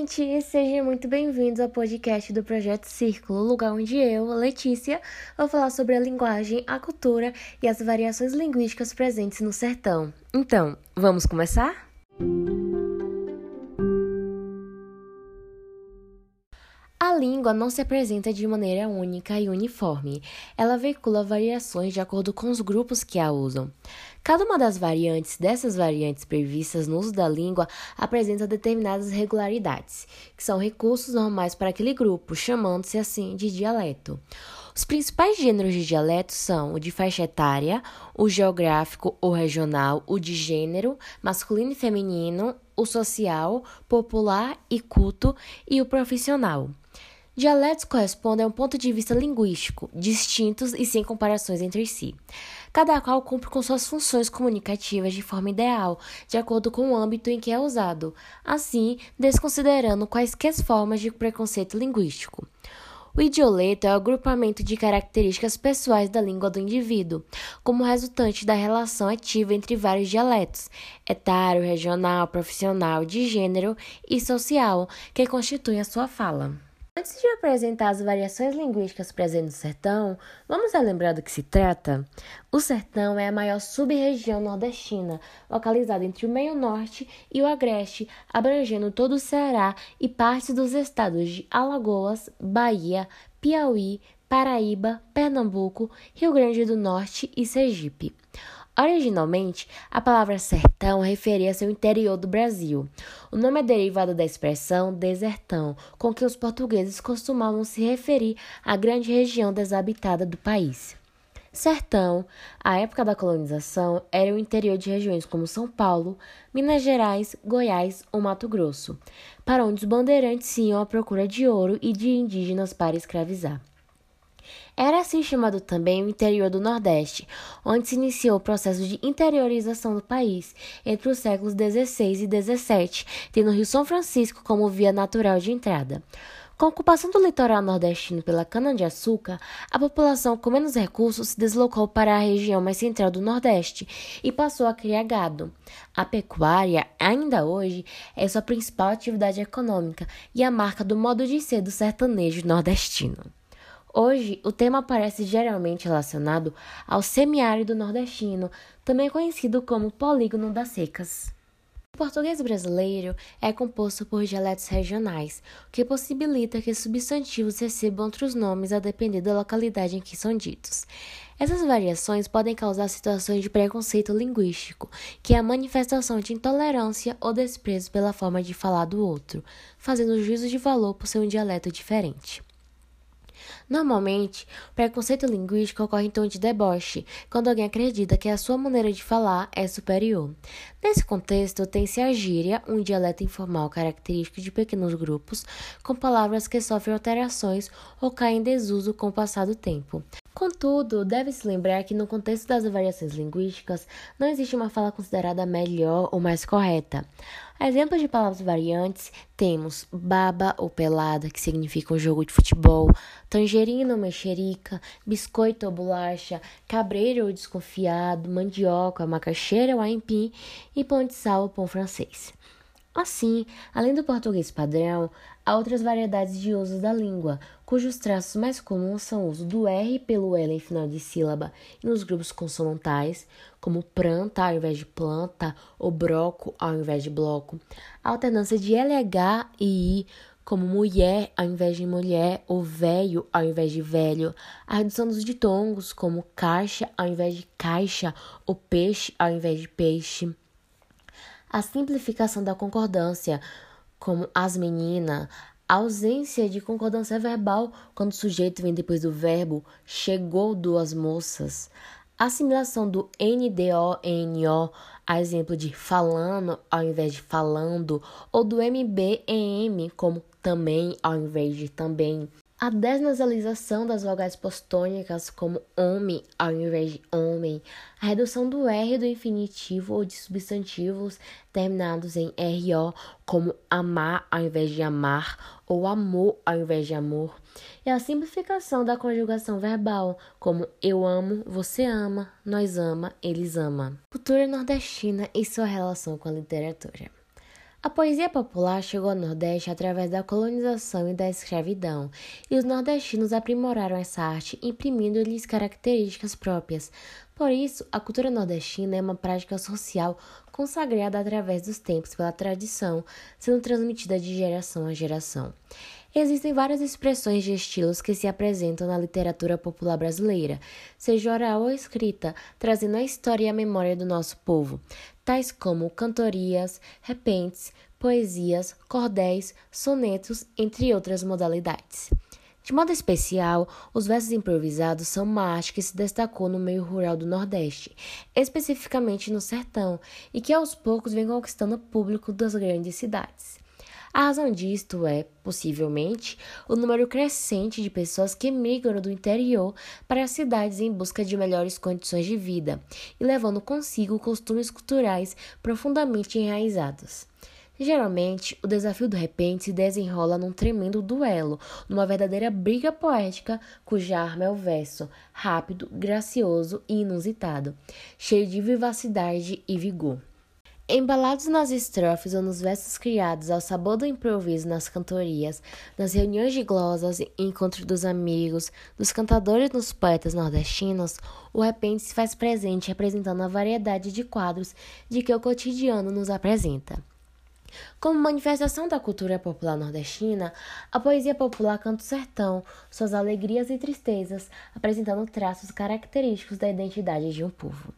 gente! Sejam muito bem-vindos ao podcast do Projeto Círculo, lugar onde eu, Letícia, vou falar sobre a linguagem, a cultura e as variações linguísticas presentes no sertão. Então, vamos começar? A língua não se apresenta de maneira única e uniforme. Ela veicula variações de acordo com os grupos que a usam. Cada uma das variantes dessas variantes previstas no uso da língua apresenta determinadas regularidades, que são recursos normais para aquele grupo, chamando-se assim de dialeto. Os principais gêneros de dialeto são o de faixa etária, o geográfico ou regional, o de gênero, masculino e feminino, o social, popular e culto e o profissional. Dialetos correspondem a um ponto de vista linguístico, distintos e sem comparações entre si. Cada qual cumpre com suas funções comunicativas de forma ideal, de acordo com o âmbito em que é usado, assim, desconsiderando quaisquer formas de preconceito linguístico. O idioleto é o agrupamento de características pessoais da língua do indivíduo, como resultante da relação ativa entre vários dialetos, etário, regional, profissional, de gênero e social, que constituem a sua fala. Antes de apresentar as variações linguísticas presentes no sertão, vamos lembrar do que se trata? O sertão é a maior sub-região nordestina, localizada entre o meio-norte e o agreste, abrangendo todo o Ceará e partes dos estados de Alagoas, Bahia, Piauí, Paraíba, Pernambuco, Rio Grande do Norte e Sergipe. Originalmente, a palavra sertão referia-se ao interior do Brasil. O nome é derivado da expressão desertão, com que os portugueses costumavam se referir à grande região desabitada do país. Sertão, à época da colonização, era o interior de regiões como São Paulo, Minas Gerais, Goiás ou Mato Grosso, para onde os bandeirantes iam à procura de ouro e de indígenas para escravizar. Era assim chamado também o interior do Nordeste, onde se iniciou o processo de interiorização do país entre os séculos XVI e XVII, tendo o Rio São Francisco como via natural de entrada. Com a ocupação do litoral nordestino pela cana-de-açúcar, a população com menos recursos se deslocou para a região mais central do Nordeste e passou a criar gado. A pecuária, ainda hoje, é sua principal atividade econômica e a marca do modo de ser do sertanejo nordestino. Hoje, o tema aparece geralmente relacionado ao semiárido nordestino, também conhecido como polígono das secas. O português brasileiro é composto por dialetos regionais, o que possibilita que substantivos recebam outros nomes a depender da localidade em que são ditos. Essas variações podem causar situações de preconceito linguístico, que é a manifestação de intolerância ou desprezo pela forma de falar do outro, fazendo juízo de valor por ser um dialeto diferente. Normalmente, o preconceito linguístico ocorre em tom de deboche, quando alguém acredita que a sua maneira de falar é superior. Nesse contexto, tem-se a gíria, um dialeto informal característico de pequenos grupos, com palavras que sofrem alterações ou caem em desuso com o passar do tempo. Contudo, deve-se lembrar que no contexto das variações linguísticas não existe uma fala considerada melhor ou mais correta. Exemplos de palavras variantes temos baba ou pelada, que significa um jogo de futebol, tangerina ou mexerica, biscoito ou bolacha, cabreiro ou desconfiado, mandioca, macaxeira ou aipim e pão de sal ou pão francês. Assim, além do português padrão, há outras variedades de uso da língua, cujos traços mais comuns são o uso do R pelo L em final de sílaba e nos grupos consonantais, como planta ao invés de planta ou broco ao invés de bloco, a alternância de LH e I, como mulher ao invés de mulher, ou velho ao invés de velho, a redução dos ditongos, como caixa ao invés de caixa, ou peixe ao invés de peixe. A simplificação da concordância, como as meninas, a ausência de concordância verbal quando o sujeito vem depois do verbo chegou duas moças, a assimilação do NDO em NO, a exemplo de falando ao invés de falando, ou do MB em M como também ao invés de também. A desnasalização das vogais postônicas, como homem ao invés de homem, a redução do R do infinitivo ou de substantivos terminados em RO, como amar ao invés de amar, ou amor ao invés de amor, e a simplificação da conjugação verbal, como eu amo, você ama, nós ama, eles ama. Cultura nordestina e sua relação com a literatura. A poesia popular chegou ao Nordeste através da colonização e da escravidão, e os nordestinos aprimoraram essa arte, imprimindo-lhes características próprias. Por isso, a cultura nordestina é uma prática social consagrada através dos tempos pela tradição, sendo transmitida de geração a geração. Existem várias expressões de estilos que se apresentam na literatura popular brasileira, seja oral ou escrita, trazendo a história e a memória do nosso povo, tais como cantorias, repentes, poesias, cordéis, sonetos, entre outras modalidades. De modo especial, os versos improvisados são uma arte que se destacou no meio rural do Nordeste, especificamente no sertão, e que aos poucos vem conquistando o público das grandes cidades. A razão disto é, possivelmente, o número crescente de pessoas que migram do interior para as cidades em busca de melhores condições de vida e levando consigo costumes culturais profundamente enraizados. Geralmente, o desafio do repente se desenrola num tremendo duelo, numa verdadeira briga poética cuja arma é o verso, rápido, gracioso e inusitado, cheio de vivacidade e vigor. Embalados nas estrofes ou nos versos criados ao sabor do improviso nas cantorias, nas reuniões de glosas e encontros dos amigos, dos cantadores nos poetas nordestinos, o repente se faz presente representando a variedade de quadros de que o cotidiano nos apresenta. Como manifestação da cultura popular nordestina, a poesia popular canta o sertão, suas alegrias e tristezas, apresentando traços característicos da identidade de um povo.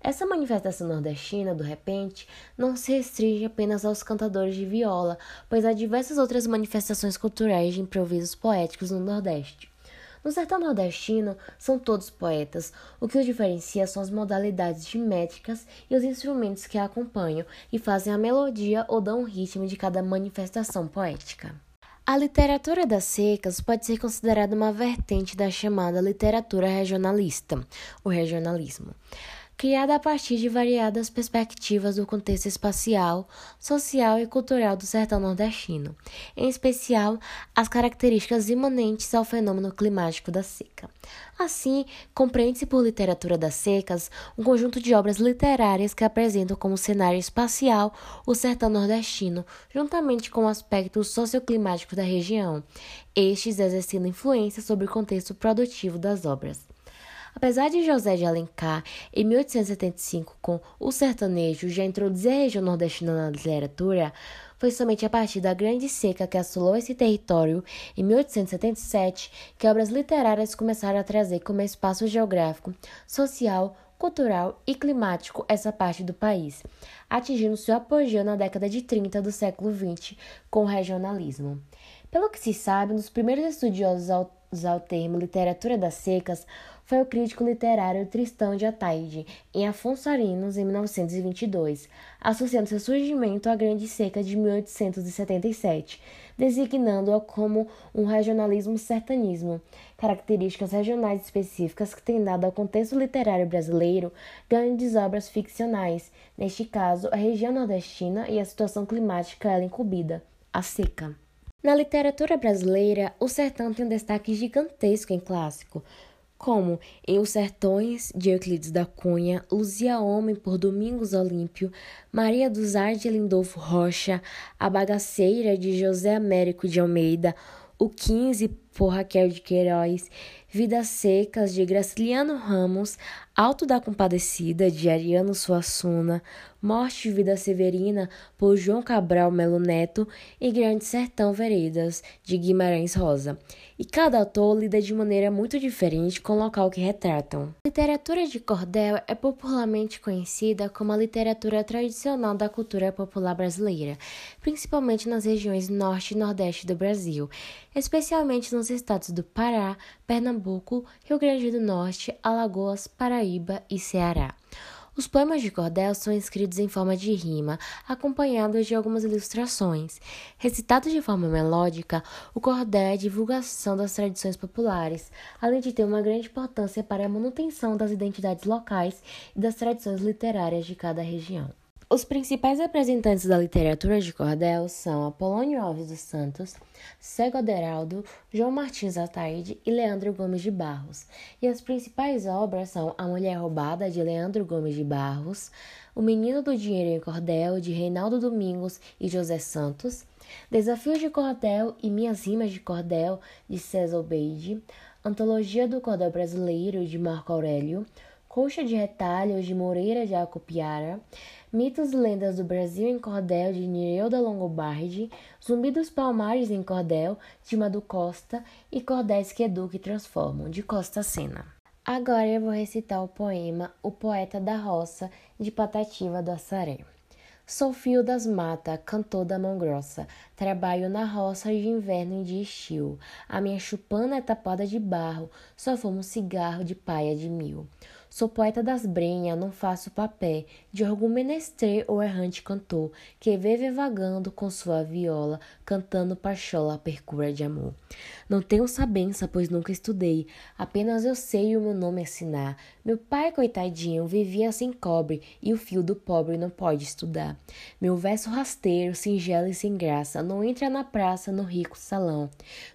Essa manifestação nordestina, do repente, não se restringe apenas aos cantadores de viola, pois há diversas outras manifestações culturais de improvisos poéticos no Nordeste. No sertão nordestino, são todos poetas. O que os diferencia são as modalidades de métricas e os instrumentos que a acompanham e fazem a melodia ou dão o ritmo de cada manifestação poética. A literatura das secas pode ser considerada uma vertente da chamada literatura regionalista, o regionalismo criada a partir de variadas perspectivas do contexto espacial, social e cultural do sertão nordestino, em especial as características imanentes ao fenômeno climático da seca. Assim, compreende-se por literatura das secas um conjunto de obras literárias que apresentam como cenário espacial o sertão nordestino, juntamente com o aspecto socioclimático da região, estes exercendo influência sobre o contexto produtivo das obras. Apesar de José de Alencar, em 1875, com O Sertanejo, já introduzir a região nordestina na literatura, foi somente a partir da Grande Seca que assolou esse território, em 1877, que obras literárias começaram a trazer como espaço geográfico, social, cultural e climático essa parte do país, atingindo seu apogeu na década de 30 do século XX com o regionalismo. Pelo que se sabe, um dos primeiros estudiosos ao usar o termo literatura das secas foi o crítico literário Tristão de Ataide, em Afonso Arinos, em 1922, associando seu surgimento à Grande Seca de 1877, designando-a como um regionalismo sertanismo, características regionais específicas que têm dado ao contexto literário brasileiro grandes obras ficcionais, neste caso, a região nordestina e a situação climática ela incumbida, a seca. Na literatura brasileira, o sertão tem um destaque gigantesco em clássico, como? Em Os Sertões, de Euclides da Cunha, Luzia Homem, por Domingos Olímpio, Maria dos Ar de Lindolfo Rocha, A Bagaceira, de José Américo de Almeida, O 15, por Raquel de Queiroz, Vidas Secas, de Graciliano Ramos, Alto da Compadecida, de Ariano Suassuna, Morte e Vida Severina, por João Cabral Melo Neto, e Grande Sertão Veredas, de Guimarães Rosa. E cada autor lida de maneira muito diferente com o local que retratam. A literatura de cordel é popularmente conhecida como a literatura tradicional da cultura popular brasileira, principalmente nas regiões norte e nordeste do Brasil, especialmente nos estados do Pará, Pernambuco, Rio Grande do Norte, Alagoas, Paraíba e Ceará. Os poemas de cordel são escritos em forma de rima, acompanhados de algumas ilustrações. Recitados de forma melódica, o cordel é a divulgação das tradições populares, além de ter uma grande importância para a manutenção das identidades locais e das tradições literárias de cada região. Os principais representantes da literatura de cordel são Apolônio Alves dos Santos, Cego Aderaldo, João Martins Ataide e Leandro Gomes de Barros. E as principais obras são A Mulher Roubada, de Leandro Gomes de Barros, O Menino do Dinheiro em Cordel, de Reinaldo Domingos e José Santos, Desafios de Cordel e Minhas Rimas de Cordel, de César Beide, Antologia do Cordel Brasileiro, de Marco Aurélio, Coxa de Retalhos, de Moreira de Acopiara, Mitos e Lendas do Brasil em Cordel, de Nireuda Longobardi, Zumbi dos Palmares em Cordel, de Madu Costa e Cordéis que Educa e Transformam, de Costa Sena. Agora eu vou recitar o poema O Poeta da Roça, de Patativa do Assaré. Sou fio das matas, cantor da mão grossa. Trabalho na roça de inverno e de estio. A minha chupana é tapada de barro, só fumo cigarro de paia de mil. Sou poeta das brenhas, não faço papel de algum menester ou errante cantor que vive vagando com sua viola, cantando pachola a percura de amor. Não tenho sabença, pois nunca estudei, apenas eu sei o meu nome assinar. Meu pai, coitadinho, vivia sem cobre e o fio do pobre não pode estudar. Meu verso rasteiro, singelo e sem graça, não entra na praça, no rico salão.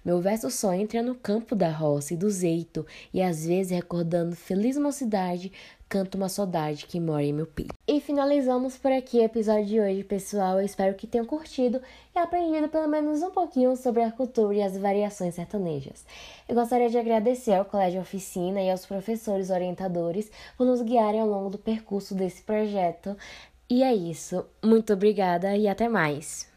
Meu verso só entra no campo da roça e do zeito, e às vezes recordando feliz mocidade saudade, canto uma saudade que mora em meu peito. E finalizamos por aqui o episódio de hoje, pessoal. Eu espero que tenham curtido e aprendido pelo menos um pouquinho sobre a cultura e as variações sertanejas. Eu gostaria de agradecer ao Colégio Oficina e aos professores orientadores por nos guiarem ao longo do percurso desse projeto. E é isso. Muito obrigada e até mais.